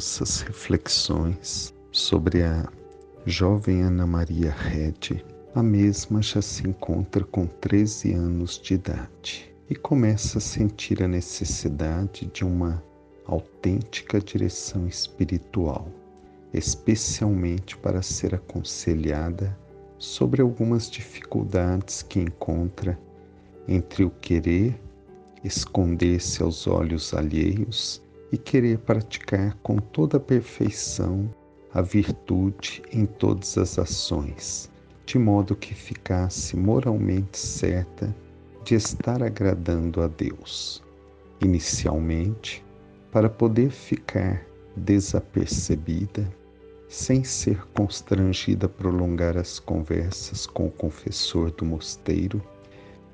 nossas reflexões sobre a jovem Ana Maria Red, a mesma já se encontra com 13 anos de idade e começa a sentir a necessidade de uma autêntica direção espiritual, especialmente para ser aconselhada sobre algumas dificuldades que encontra entre o querer esconder-se aos olhos alheios e querer praticar com toda a perfeição a virtude em todas as ações, de modo que ficasse moralmente certa de estar agradando a Deus. Inicialmente, para poder ficar desapercebida, sem ser constrangida a prolongar as conversas com o confessor do mosteiro,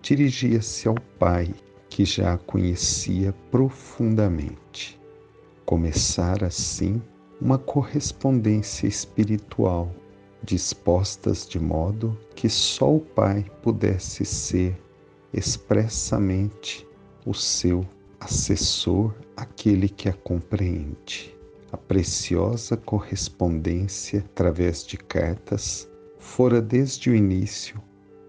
dirigia-se ao pai, que já a conhecia profundamente. Começar assim uma correspondência espiritual, dispostas de modo que só o pai pudesse ser expressamente o seu assessor, aquele que a compreende. A preciosa correspondência através de cartas fora desde o início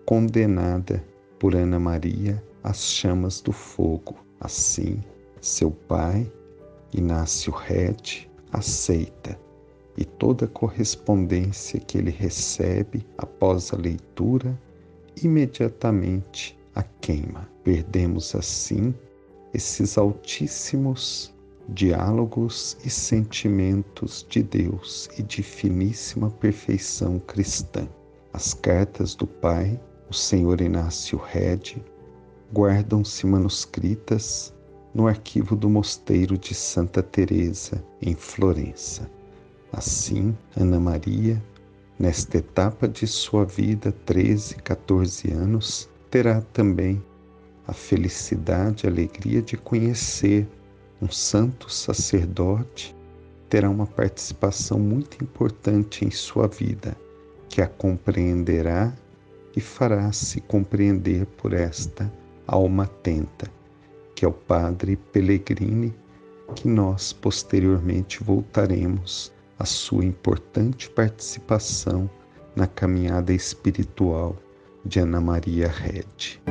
condenada por Ana Maria às chamas do fogo. Assim, seu pai, Inácio Red, aceita e toda correspondência que ele recebe após a leitura imediatamente a queima. Perdemos assim esses altíssimos diálogos e sentimentos de Deus e de finíssima perfeição cristã. As cartas do Pai, o Senhor Inácio Red, guardam-se manuscritas no arquivo do mosteiro de Santa Teresa em Florença. Assim, Ana Maria, nesta etapa de sua vida, 13, 14 anos, terá também a felicidade e alegria de conhecer um santo sacerdote, terá uma participação muito importante em sua vida, que a compreenderá e fará se compreender por esta alma atenta, que é o Padre Pellegrini, que nós posteriormente voltaremos à sua importante participação na caminhada espiritual de Ana Maria Red.